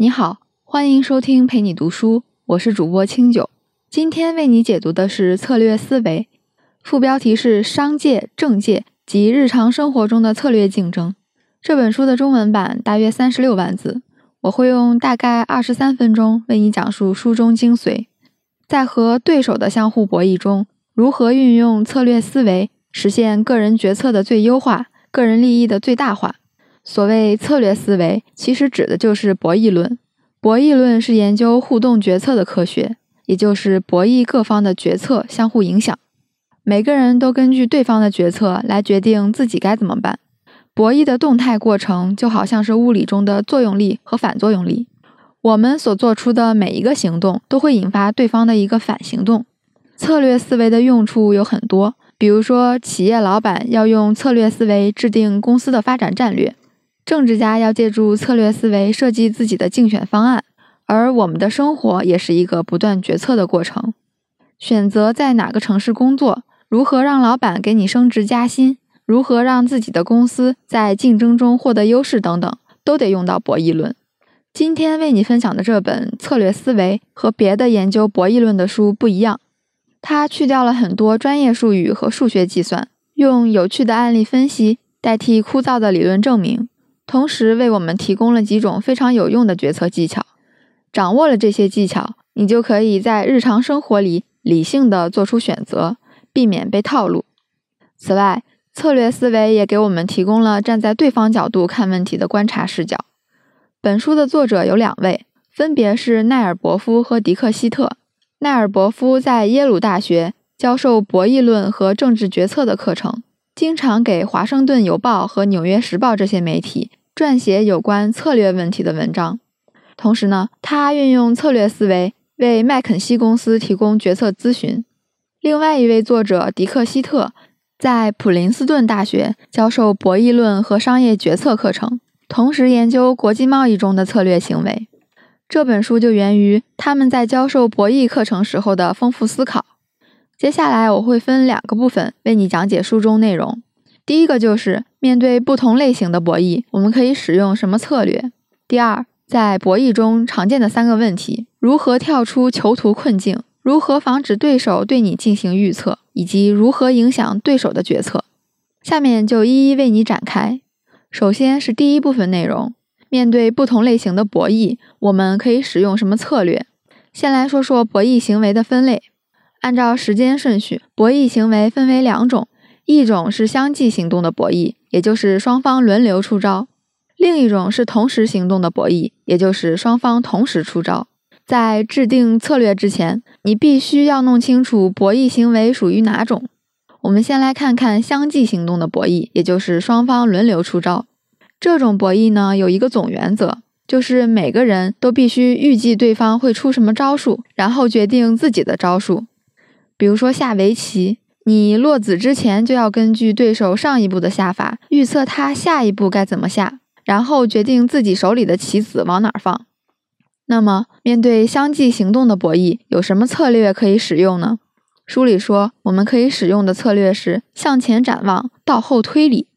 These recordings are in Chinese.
你好，欢迎收听陪你读书，我是主播清酒。今天为你解读的是策略思维，副标题是商界、政界及日常生活中的策略竞争。这本书的中文版大约三十六万字，我会用大概二十三分钟为你讲述书中精髓，在和对手的相互博弈中，如何运用策略思维实现个人决策的最优化、个人利益的最大化。所谓策略思维，其实指的就是博弈论。博弈论是研究互动决策的科学，也就是博弈各方的决策相互影响。每个人都根据对方的决策来决定自己该怎么办。博弈的动态过程就好像是物理中的作用力和反作用力，我们所做出的每一个行动都会引发对方的一个反行动。策略思维的用处有很多，比如说，企业老板要用策略思维制定公司的发展战略。政治家要借助策略思维设计自己的竞选方案，而我们的生活也是一个不断决策的过程。选择在哪个城市工作，如何让老板给你升职加薪，如何让自己的公司在竞争中获得优势等等，都得用到博弈论。今天为你分享的这本《策略思维》和别的研究博弈论的书不一样，它去掉了很多专业术语和数学计算，用有趣的案例分析代替枯燥的理论证明。同时为我们提供了几种非常有用的决策技巧，掌握了这些技巧，你就可以在日常生活里理性的做出选择，避免被套路。此外，策略思维也给我们提供了站在对方角度看问题的观察视角。本书的作者有两位，分别是奈尔伯夫和迪克希特。奈尔伯夫在耶鲁大学教授博弈论和政治决策的课程，经常给《华盛顿邮报》和《纽约时报》这些媒体。撰写有关策略问题的文章，同时呢，他运用策略思维为麦肯锡公司提供决策咨询。另外一位作者迪克希特在普林斯顿大学教授博弈论和商业决策课程，同时研究国际贸易中的策略行为。这本书就源于他们在教授博弈课程时候的丰富思考。接下来我会分两个部分为你讲解书中内容。第一个就是面对不同类型的博弈，我们可以使用什么策略？第二，在博弈中常见的三个问题：如何跳出囚徒困境？如何防止对手对你进行预测？以及如何影响对手的决策？下面就一一为你展开。首先是第一部分内容：面对不同类型的博弈，我们可以使用什么策略？先来说说博弈行为的分类。按照时间顺序，博弈行为分为两种。一种是相继行动的博弈，也就是双方轮流出招；另一种是同时行动的博弈，也就是双方同时出招。在制定策略之前，你必须要弄清楚博弈行为属于哪种。我们先来看看相继行动的博弈，也就是双方轮流出招。这种博弈呢，有一个总原则，就是每个人都必须预计对方会出什么招数，然后决定自己的招数。比如说下围棋。你落子之前就要根据对手上一步的下法，预测他下一步该怎么下，然后决定自己手里的棋子往哪儿放。那么，面对相继行动的博弈，有什么策略可以使用呢？书里说，我们可以使用的策略是向前展望，到后推理，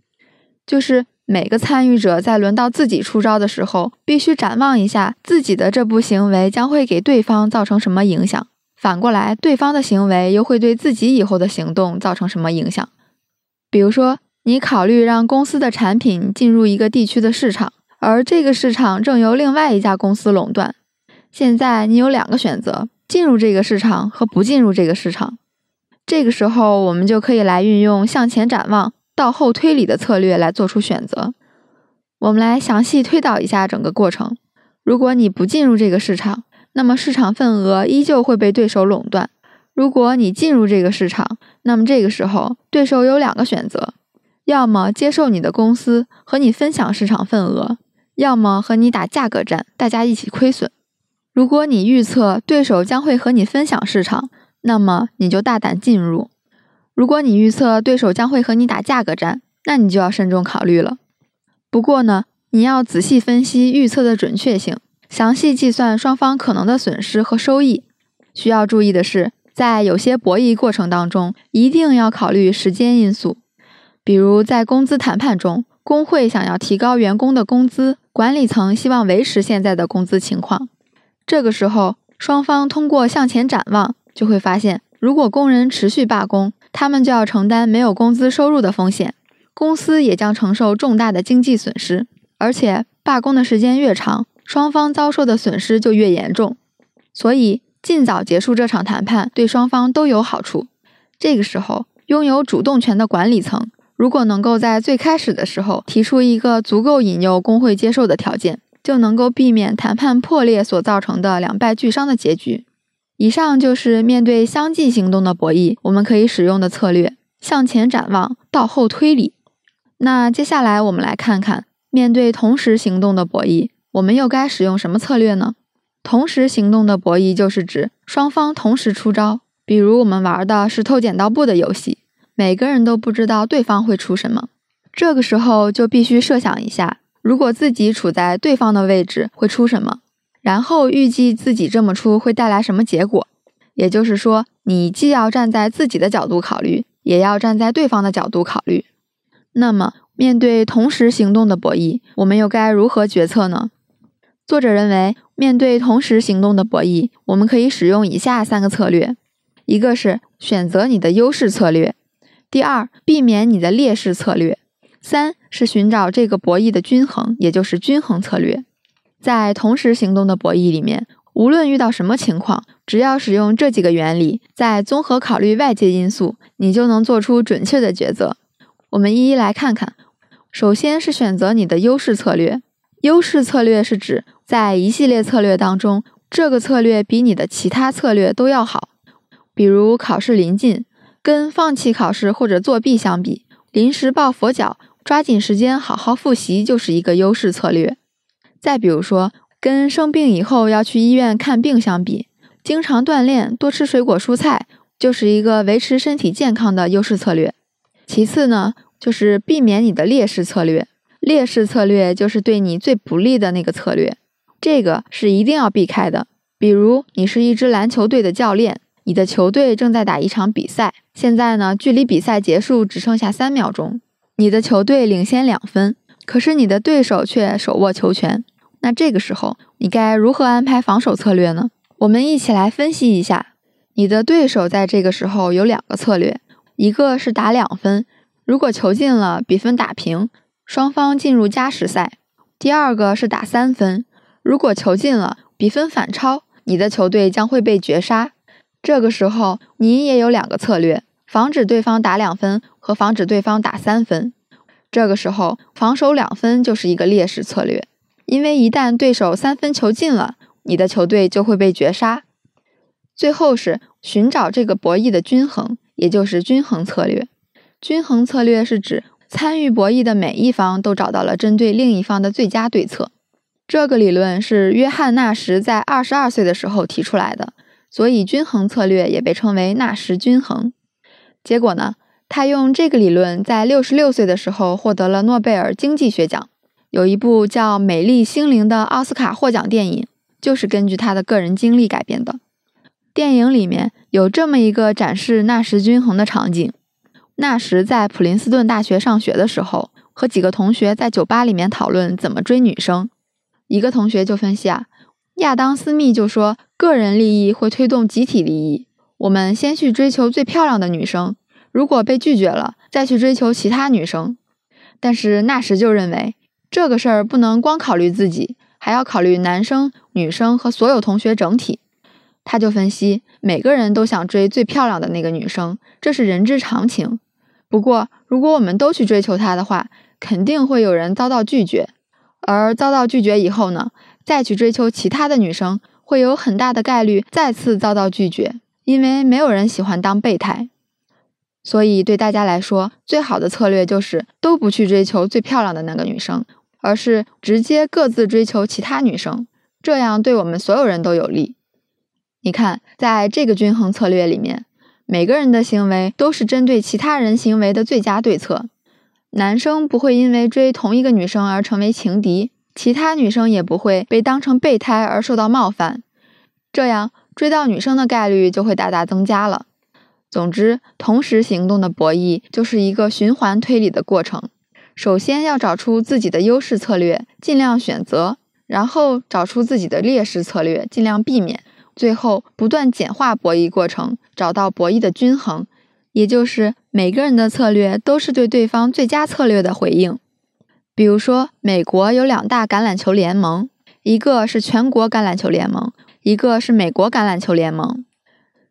就是每个参与者在轮到自己出招的时候，必须展望一下自己的这步行为将会给对方造成什么影响。反过来，对方的行为又会对自己以后的行动造成什么影响？比如说，你考虑让公司的产品进入一个地区的市场，而这个市场正由另外一家公司垄断。现在你有两个选择：进入这个市场和不进入这个市场。这个时候，我们就可以来运用向前展望、到后推理的策略来做出选择。我们来详细推导一下整个过程。如果你不进入这个市场，那么市场份额依旧会被对手垄断。如果你进入这个市场，那么这个时候对手有两个选择：要么接受你的公司和你分享市场份额，要么和你打价格战，大家一起亏损。如果你预测对手将会和你分享市场，那么你就大胆进入；如果你预测对手将会和你打价格战，那你就要慎重考虑了。不过呢，你要仔细分析预测的准确性。详细计算双方可能的损失和收益。需要注意的是，在有些博弈过程当中，一定要考虑时间因素。比如在工资谈判中，工会想要提高员工的工资，管理层希望维持现在的工资情况。这个时候，双方通过向前展望，就会发现，如果工人持续罢工，他们就要承担没有工资收入的风险，公司也将承受重大的经济损失。而且，罢工的时间越长，双方遭受的损失就越严重。所以，尽早结束这场谈判，对双方都有好处。这个时候，拥有主动权的管理层，如果能够在最开始的时候提出一个足够引诱工会接受的条件，就能够避免谈判破裂所造成的两败俱伤的结局。以上就是面对相继行动的博弈，我们可以使用的策略：向前展望，到后推理。那接下来我们来看看，面对同时行动的博弈，我们又该使用什么策略呢？同时行动的博弈就是指双方同时出招。比如我们玩的是偷剪刀布的游戏，每个人都不知道对方会出什么，这个时候就必须设想一下，如果自己处在对方的位置会出什么，然后预计自己这么出会带来什么结果。也就是说，你既要站在自己的角度考虑，也要站在对方的角度考虑。那么，面对同时行动的博弈，我们又该如何决策呢？作者认为，面对同时行动的博弈，我们可以使用以下三个策略。一个是选择你的优势策略，第二避免你的劣势策略，三是寻找这个博弈的均衡，也就是均衡策略。在同时行动的博弈里面，无论遇到什么情况，只要使用这几个原理，再综合考虑外界因素，你就能做出准确的抉择。我们一一来看看。首先是选择你的优势策略。优势策略是指在一系列策略当中，这个策略比你的其他策略都要好。比如考试临近，跟放弃考试或者作弊相比，临时抱佛脚，抓紧时间好好复习就是一个优势策略。再比如说，跟生病以后要去医院看病相比，经常锻炼，多吃水果蔬菜，就是一个维持身体健康的优势策略。其次呢，就是避免你的劣势策略。劣势策略就是对你最不利的那个策略，这个是一定要避开的。比如，你是一支篮球队的教练。你的球队正在打一场比赛，现在呢，距离比赛结束只剩下三秒钟。你的球队领先两分，可是你的对手却手握球权。那这个时候，你该如何安排防守策略呢？我们一起来分析一下。你的对手在这个时候有两个策略，一个是打两分，如果球进了，比分打平，双方进入加时赛；第二个是打三分，如果球进了，比分反超，你的球队将会被绝杀。这个时候，你也有两个策略：防止对方打两分和防止对方打三分。这个时候，防守两分就是一个劣势策略，因为一旦对手三分球进了，你的球队就会被绝杀。最后是寻找这个博弈的均衡，也就是均衡策略。均衡策略是指参与博弈的每一方都找到了针对另一方的最佳对策。这个理论是约翰纳什在二十二岁的时候提出来的。所以，均衡策略也被称为纳什均衡。结果呢，他用这个理论在六十六岁的时候获得了诺贝尔经济学奖。有一部叫《美丽心灵》的奥斯卡获奖电影，就是根据他的个人经历改编的。电影里面有这么一个展示纳什均衡的场景：纳什在普林斯顿大学上学的时候，和几个同学在酒吧里面讨论怎么追女生。一个同学就分析啊。亚当·斯密就说：“个人利益会推动集体利益。我们先去追求最漂亮的女生，如果被拒绝了，再去追求其他女生。”但是纳什就认为，这个事儿不能光考虑自己，还要考虑男生、女生和所有同学整体。他就分析，每个人都想追最漂亮的那个女生，这是人之常情。不过，如果我们都去追求她的话，肯定会有人遭到拒绝。而遭到拒绝以后呢？再去追求其他的女生，会有很大的概率再次遭到拒绝，因为没有人喜欢当备胎。所以对大家来说，最好的策略就是都不去追求最漂亮的那个女生，而是直接各自追求其他女生，这样对我们所有人都有利。你看，在这个均衡策略里面，每个人的行为都是针对其他人行为的最佳对策。男生不会因为追同一个女生而成为情敌。其他女生也不会被当成备胎而受到冒犯，这样追到女生的概率就会大大增加了。总之，同时行动的博弈就是一个循环推理的过程。首先要找出自己的优势策略，尽量选择；然后找出自己的劣势策略，尽量避免；最后不断简化博弈过程，找到博弈的均衡。也就是每个人的策略都是对对方最佳策略的回应。比如说，美国有两大橄榄球联盟，一个是全国橄榄球联盟，一个是美国橄榄球联盟。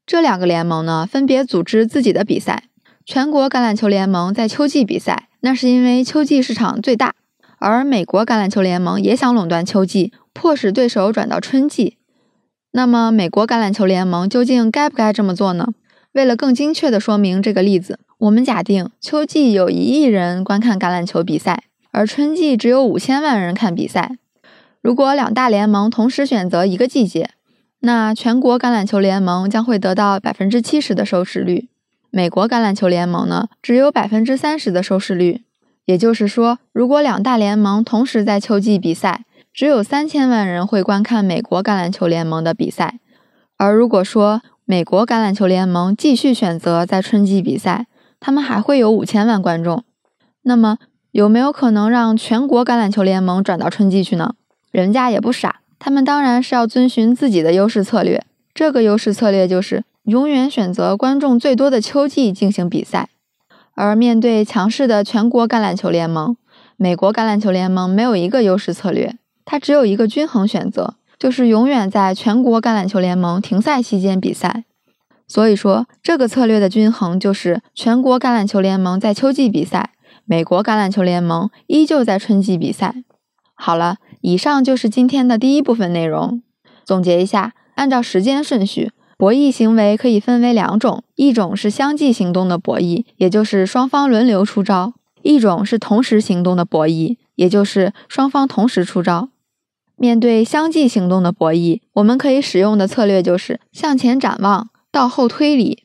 这两个联盟呢，分别组织自己的比赛。全国橄榄球联盟在秋季比赛，那是因为秋季市场最大；而美国橄榄球联盟也想垄断秋季，迫使对手转到春季。那么，美国橄榄球联盟究竟该不该这么做呢？为了更精确地说明这个例子，我们假定秋季有一亿人观看橄榄球比赛，而春季只有五千万人看比赛。如果两大联盟同时选择一个季节，那全国橄榄球联盟将会得到百分之七十的收视率，美国橄榄球联盟呢只有百分之三十的收视率。也就是说，如果两大联盟同时在秋季比赛，只有三千万人会观看美国橄榄球联盟的比赛。而如果说，美国橄榄球联盟继续选择在春季比赛，他们还会有五千万观众。那么，有没有可能让全国橄榄球联盟转到春季去呢？人家也不傻，他们当然是要遵循自己的优势策略。这个优势策略就是永远选择观众最多的秋季进行比赛。而面对强势的全国橄榄球联盟，美国橄榄球联盟没有一个优势策略，它只有一个均衡选择。就是永远在全国橄榄球联盟停赛期间比赛，所以说这个策略的均衡就是全国橄榄球联盟在秋季比赛，美国橄榄球联盟依旧在春季比赛。好了，以上就是今天的第一部分内容。总结一下，按照时间顺序，博弈行为可以分为两种：一种是相继行动的博弈，也就是双方轮流出招；一种是同时行动的博弈，也就是双方同时出招。面对相继行动的博弈，我们可以使用的策略就是向前展望，到后推理。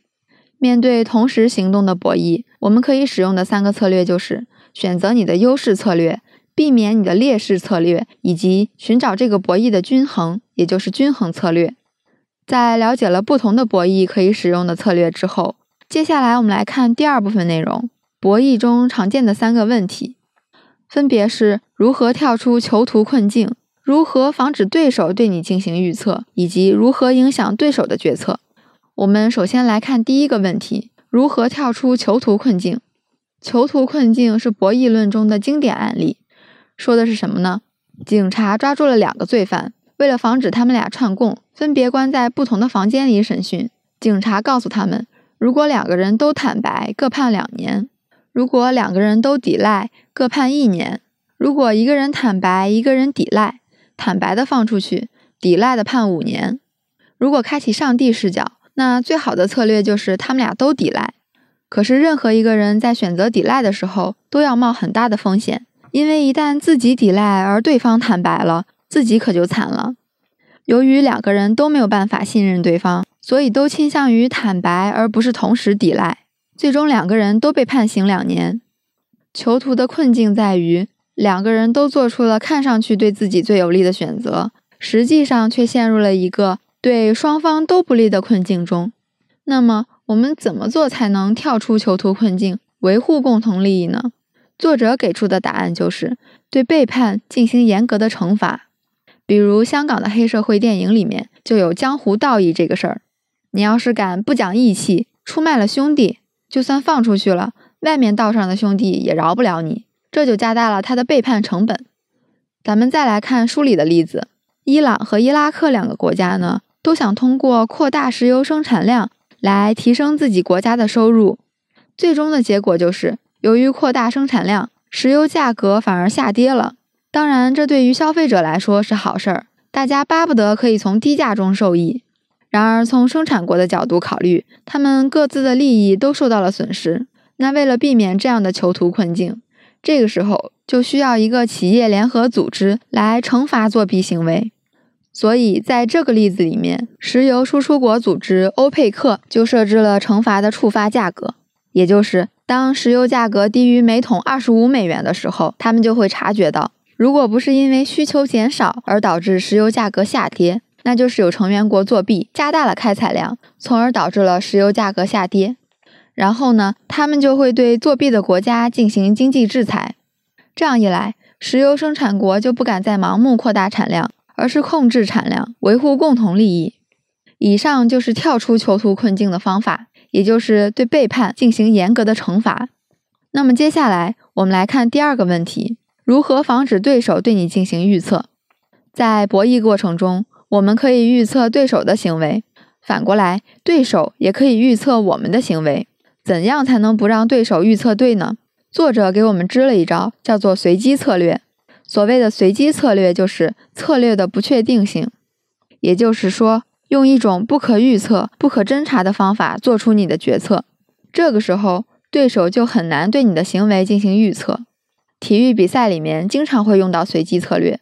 面对同时行动的博弈，我们可以使用的三个策略就是选择你的优势策略，避免你的劣势策略，以及寻找这个博弈的均衡，也就是均衡策略。在了解了不同的博弈可以使用的策略之后，接下来我们来看第二部分内容：博弈中常见的三个问题，分别是如何跳出囚徒困境。如何防止对手对你进行预测，以及如何影响对手的决策？我们首先来看第一个问题：如何跳出囚徒困境？囚徒困境是博弈论中的经典案例，说的是什么呢？警察抓住了两个罪犯，为了防止他们俩串供，分别关在不同的房间里审讯。警察告诉他们，如果两个人都坦白，各判两年；如果两个人都抵赖，各判一年；如果一个人坦白，一个人抵赖。坦白的放出去，抵赖的判五年。如果开启上帝视角，那最好的策略就是他们俩都抵赖。可是任何一个人在选择抵赖的时候，都要冒很大的风险，因为一旦自己抵赖而对方坦白了，自己可就惨了。由于两个人都没有办法信任对方，所以都倾向于坦白而不是同时抵赖。最终两个人都被判刑两年。囚徒的困境在于。两个人都做出了看上去对自己最有利的选择，实际上却陷入了一个对双方都不利的困境中。那么，我们怎么做才能跳出囚徒困境，维护共同利益呢？作者给出的答案就是对背叛进行严格的惩罚。比如，香港的黑社会电影里面就有江湖道义这个事儿。你要是敢不讲义气，出卖了兄弟，就算放出去了，外面道上的兄弟也饶不了你。这就加大了他的背叛成本。咱们再来看书里的例子，伊朗和伊拉克两个国家呢，都想通过扩大石油生产量来提升自己国家的收入。最终的结果就是，由于扩大生产量，石油价格反而下跌了。当然，这对于消费者来说是好事儿，大家巴不得可以从低价中受益。然而，从生产国的角度考虑，他们各自的利益都受到了损失。那为了避免这样的囚徒困境，这个时候就需要一个企业联合组织来惩罚作弊行为，所以在这个例子里面，石油输出国组织欧佩克就设置了惩罚的触发价格，也就是当石油价格低于每桶二十五美元的时候，他们就会察觉到，如果不是因为需求减少而导致石油价格下跌，那就是有成员国作弊，加大了开采量，从而导致了石油价格下跌。然后呢，他们就会对作弊的国家进行经济制裁。这样一来，石油生产国就不敢再盲目扩大产量，而是控制产量，维护共同利益。以上就是跳出囚徒困境的方法，也就是对背叛进行严格的惩罚。那么接下来我们来看第二个问题：如何防止对手对你进行预测？在博弈过程中，我们可以预测对手的行为，反过来，对手也可以预测我们的行为。怎样才能不让对手预测对呢？作者给我们支了一招，叫做随机策略。所谓的随机策略，就是策略的不确定性，也就是说，用一种不可预测、不可侦查的方法做出你的决策。这个时候，对手就很难对你的行为进行预测。体育比赛里面经常会用到随机策略，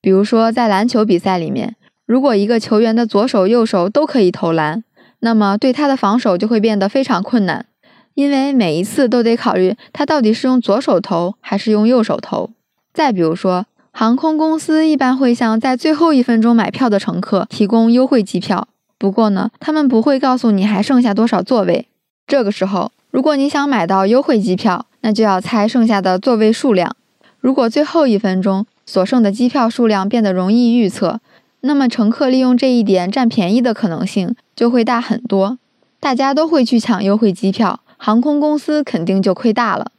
比如说在篮球比赛里面，如果一个球员的左手、右手都可以投篮，那么对他的防守就会变得非常困难。因为每一次都得考虑他到底是用左手投还是用右手投。再比如说，航空公司一般会向在最后一分钟买票的乘客提供优惠机票，不过呢，他们不会告诉你还剩下多少座位。这个时候，如果你想买到优惠机票，那就要猜剩下的座位数量。如果最后一分钟所剩的机票数量变得容易预测，那么乘客利用这一点占便宜的可能性就会大很多，大家都会去抢优惠机票。航空公司肯定就亏大了。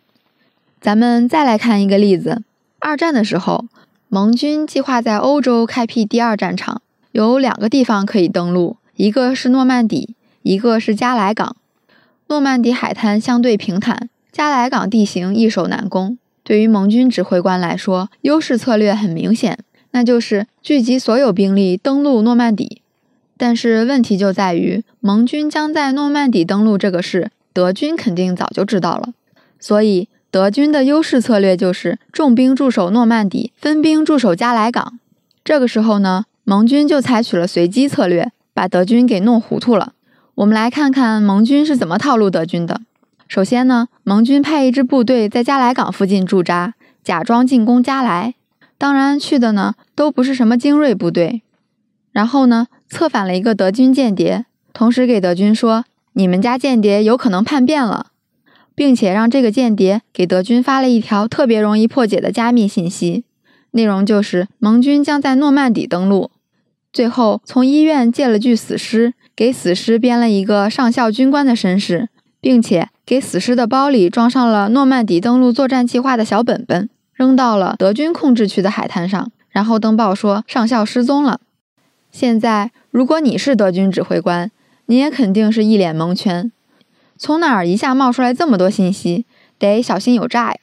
咱们再来看一个例子：二战的时候，盟军计划在欧洲开辟第二战场，有两个地方可以登陆，一个是诺曼底，一个是加莱港。诺曼底海滩相对平坦，加莱港地形易守难攻。对于盟军指挥官来说，优势策略很明显，那就是聚集所有兵力登陆诺曼底。但是问题就在于，盟军将在诺曼底登陆这个事。德军肯定早就知道了，所以德军的优势策略就是重兵驻守诺曼底，分兵驻守加莱港。这个时候呢，盟军就采取了随机策略，把德军给弄糊涂了。我们来看看盟军是怎么套路德军的。首先呢，盟军派一支部队在加莱港附近驻扎，假装进攻加莱。当然，去的呢都不是什么精锐部队。然后呢，策反了一个德军间谍，同时给德军说。你们家间谍有可能叛变了，并且让这个间谍给德军发了一条特别容易破解的加密信息，内容就是盟军将在诺曼底登陆。最后从医院借了具死尸，给死尸编了一个上校军官的身世，并且给死尸的包里装上了诺曼底登陆作战计划的小本本，扔到了德军控制区的海滩上，然后登报说上校失踪了。现在，如果你是德军指挥官，你也肯定是一脸蒙圈，从哪儿一下冒出来这么多信息？得小心有诈呀！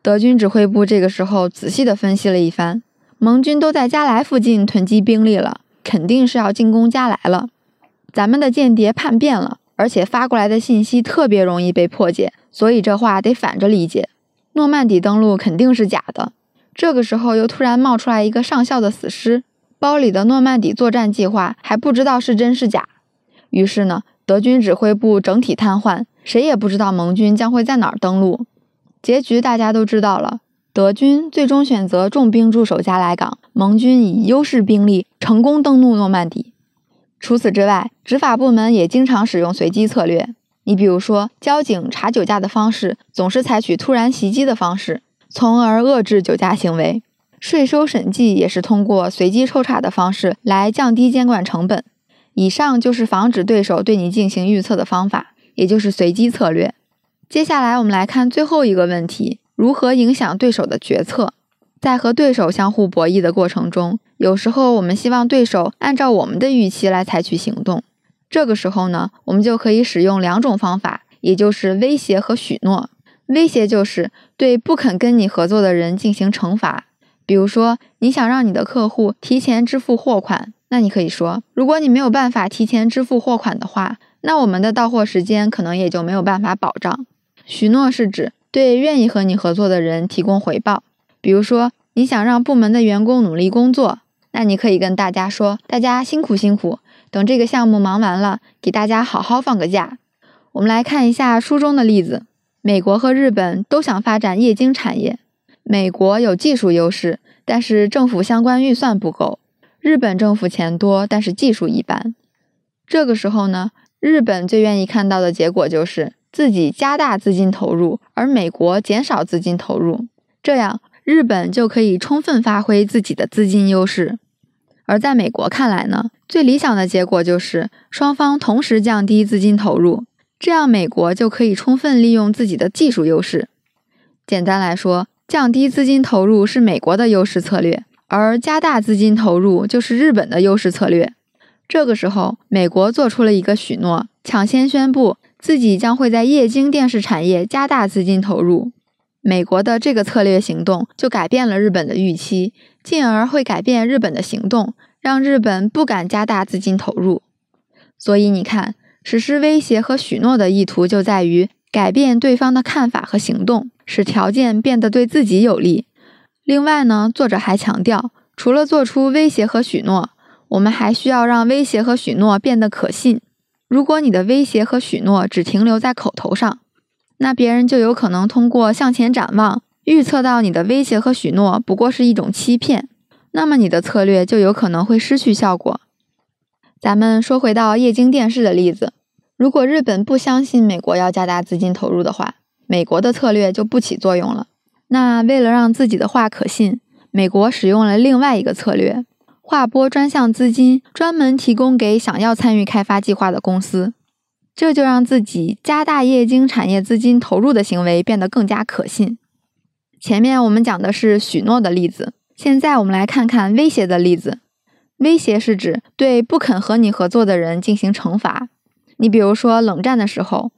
德军指挥部这个时候仔细地分析了一番，盟军都在加莱附近囤积兵力了，肯定是要进攻加莱了。咱们的间谍叛变了，而且发过来的信息特别容易被破解，所以这话得反着理解。诺曼底登陆肯定是假的。这个时候又突然冒出来一个上校的死尸，包里的诺曼底作战计划还不知道是真是假。于是呢，德军指挥部整体瘫痪，谁也不知道盟军将会在哪儿登陆。结局大家都知道了，德军最终选择重兵驻守加莱港，盟军以优势兵力成功登陆诺曼底。除此之外，执法部门也经常使用随机策略。你比如说，交警查酒驾的方式总是采取突然袭击的方式，从而遏制酒驾行为；税收审计也是通过随机抽查的方式来降低监管成本。以上就是防止对手对你进行预测的方法，也就是随机策略。接下来我们来看最后一个问题：如何影响对手的决策？在和对手相互博弈的过程中，有时候我们希望对手按照我们的预期来采取行动。这个时候呢，我们就可以使用两种方法，也就是威胁和许诺。威胁就是对不肯跟你合作的人进行惩罚，比如说你想让你的客户提前支付货款。那你可以说，如果你没有办法提前支付货款的话，那我们的到货时间可能也就没有办法保障。许诺是指对愿意和你合作的人提供回报，比如说你想让部门的员工努力工作，那你可以跟大家说，大家辛苦辛苦，等这个项目忙完了，给大家好好放个假。我们来看一下书中的例子，美国和日本都想发展液晶产业，美国有技术优势，但是政府相关预算不够。日本政府钱多，但是技术一般。这个时候呢，日本最愿意看到的结果就是自己加大资金投入，而美国减少资金投入。这样日本就可以充分发挥自己的资金优势。而在美国看来呢，最理想的结果就是双方同时降低资金投入，这样美国就可以充分利用自己的技术优势。简单来说，降低资金投入是美国的优势策略，而加大资金投入就是日本的优势策略。这个时候，美国做出了一个许诺，抢先宣布自己将会在液晶电视产业加大资金投入。美国的这个策略行动就改变了日本的预期，进而会改变日本的行动，让日本不敢加大资金投入。所以你看，实施威胁和许诺的意图就在于改变对方的看法和行动，使条件变得对自己有利。另外呢，作者还强调，除了做出威胁和许诺，我们还需要让威胁和许诺变得可信。如果你的威胁和许诺只停留在口头上，那别人就有可能通过向前展望，预测到你的威胁和许诺不过是一种欺骗，那么你的策略就有可能会失去效果。咱们说回到液晶电视的例子，如果日本不相信美国要加大资金投入的话，美国的策略就不起作用了。那为了让自己的话可信，美国使用了另外一个策略，划拨专项资金，专门提供给想要参与开发计划的公司。这就让自己加大液晶产业资金投入的行为变得更加可信。前面我们讲的是许诺的例子，现在我们来看看威胁的例子。威胁是指对不肯和你合作的人进行惩罚。你比如说，冷战的时候，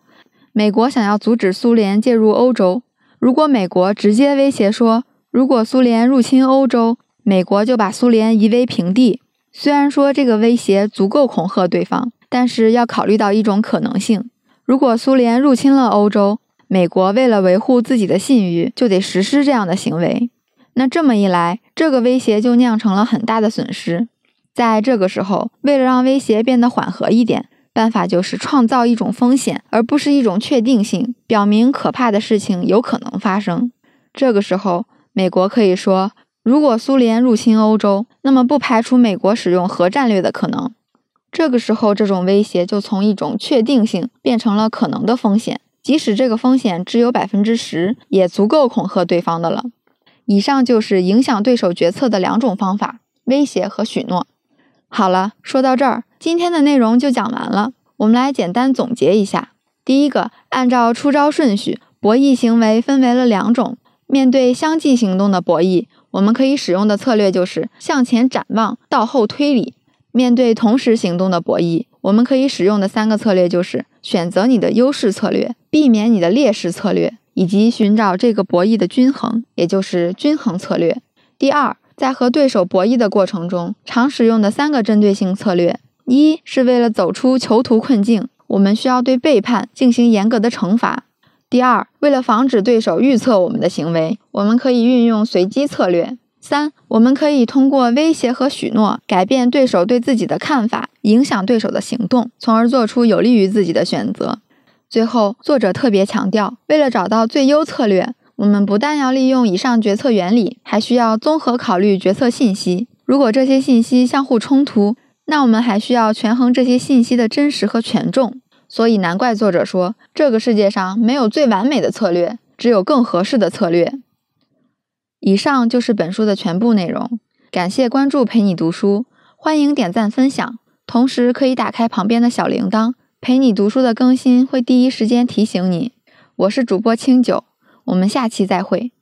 美国想要阻止苏联介入欧洲，如果美国直接威胁说，如果苏联入侵欧洲，美国就把苏联夷为平地。虽然说这个威胁足够恐吓对方。但是要考虑到一种可能性：如果苏联入侵了欧洲，美国为了维护自己的信誉，就得实施这样的行为。那这么一来，这个威胁就酿成了很大的损失。在这个时候，为了让威胁变得缓和一点，办法就是创造一种风险，而不是一种确定性，表明可怕的事情有可能发生。这个时候，美国可以说：如果苏联入侵欧洲，那么不排除美国使用核战略的可能。这个时候，这种威胁就从一种确定性变成了可能的风险，即使这个风险只有百分之十，也足够恐吓对方的了。以上就是影响对手决策的两种方法：威胁和许诺。好了，说到这儿，今天的内容就讲完了。我们来简单总结一下：第一个，按照出招顺序，博弈行为分为了两种。面对相继行动的博弈，我们可以使用的策略就是向前展望，到后推理。面对同时行动的博弈，我们可以使用的三个策略就是选择你的优势策略，避免你的劣势策略，以及寻找这个博弈的均衡，也就是均衡策略。第二，在和对手博弈的过程中，常使用的三个针对性策略：一是为了走出囚徒困境，我们需要对背叛进行严格的惩罚；第二，为了防止对手预测我们的行为，我们可以运用随机策略。三，我们可以通过威胁和许诺改变对手对自己的看法，影响对手的行动，从而做出有利于自己的选择。最后，作者特别强调，为了找到最优策略，我们不但要利用以上决策原理，还需要综合考虑决策信息。如果这些信息相互冲突，那我们还需要权衡这些信息的真实和权重。所以，难怪作者说，这个世界上没有最完美的策略，只有更合适的策略。以上就是本书的全部内容，感谢关注陪你读书，欢迎点赞分享，同时可以打开旁边的小铃铛，陪你读书的更新会第一时间提醒你。我是主播清酒，我们下期再会。